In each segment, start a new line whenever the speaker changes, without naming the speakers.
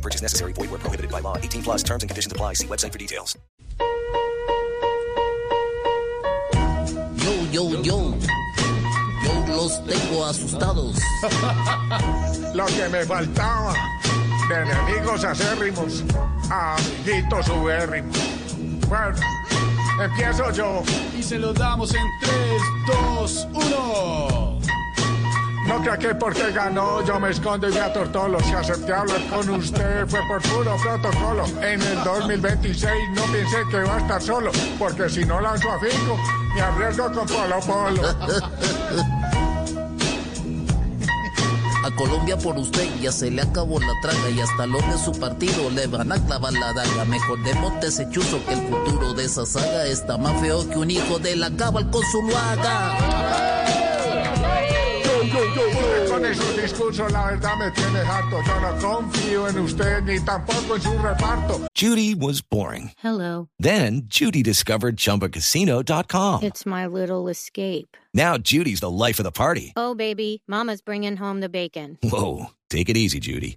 No purchase necessary. Void where prohibited by law. 18 plus terms and conditions apply. See website for details.
Yo, yo, yo. Yo los tengo asustados.
Lo que me faltaba de enemigos acérrimos amiguitos ubérrimos. Bueno, empiezo yo.
Y se los damos en 3, 2, 1.
No crea que porque ganó yo me escondo y me atortolo. Si acepté hablar con usted fue por puro protocolo. En el 2026 no piense que va a estar solo, porque si no lanzo a Fico, me arriesgo con Polo Polo.
A Colombia por usted ya se le acabó la traga y hasta los de su partido le van a clavar la daga. Mejor de ese que el futuro de esa saga está más feo que un hijo de la cabal con su luaga.
Esos discursos la verdad me tiene harto. Yo no confío en usted ni tampoco en su reparto.
Judy was boring.
Hello.
Then Judy discovered ChumbaCasino.com.
It's my little escape.
Now Judy's the life of the party.
Oh, baby, Mama's bringing home the bacon.
Whoa, take it easy, Judy.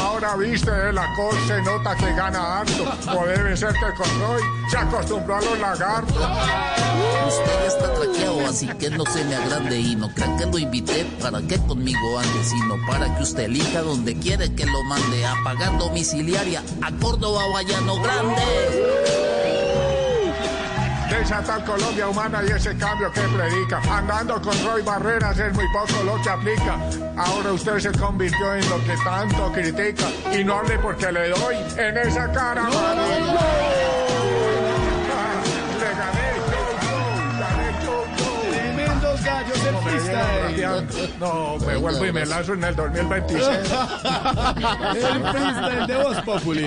Ahora viste de la col se nota que gana harto. O debe ser que con Roy se acostumbró a los lagartos.
Usted ya está traqueado, así que no se me agrande y no crean que lo invité para que conmigo ande, sino para que usted elija donde quiere que lo mande a pagar domiciliaria a Córdoba o Llano Grande.
Esa tal Colombia humana y ese cambio que predica. Andando con Roy Barreras es muy poco lo que aplica. Ahora usted se convirtió en lo que tanto critica. Y no hable porque le doy en esa cara. No, me vuelvo y me lanzo en el 2026.
El freestyle de Voz Populi.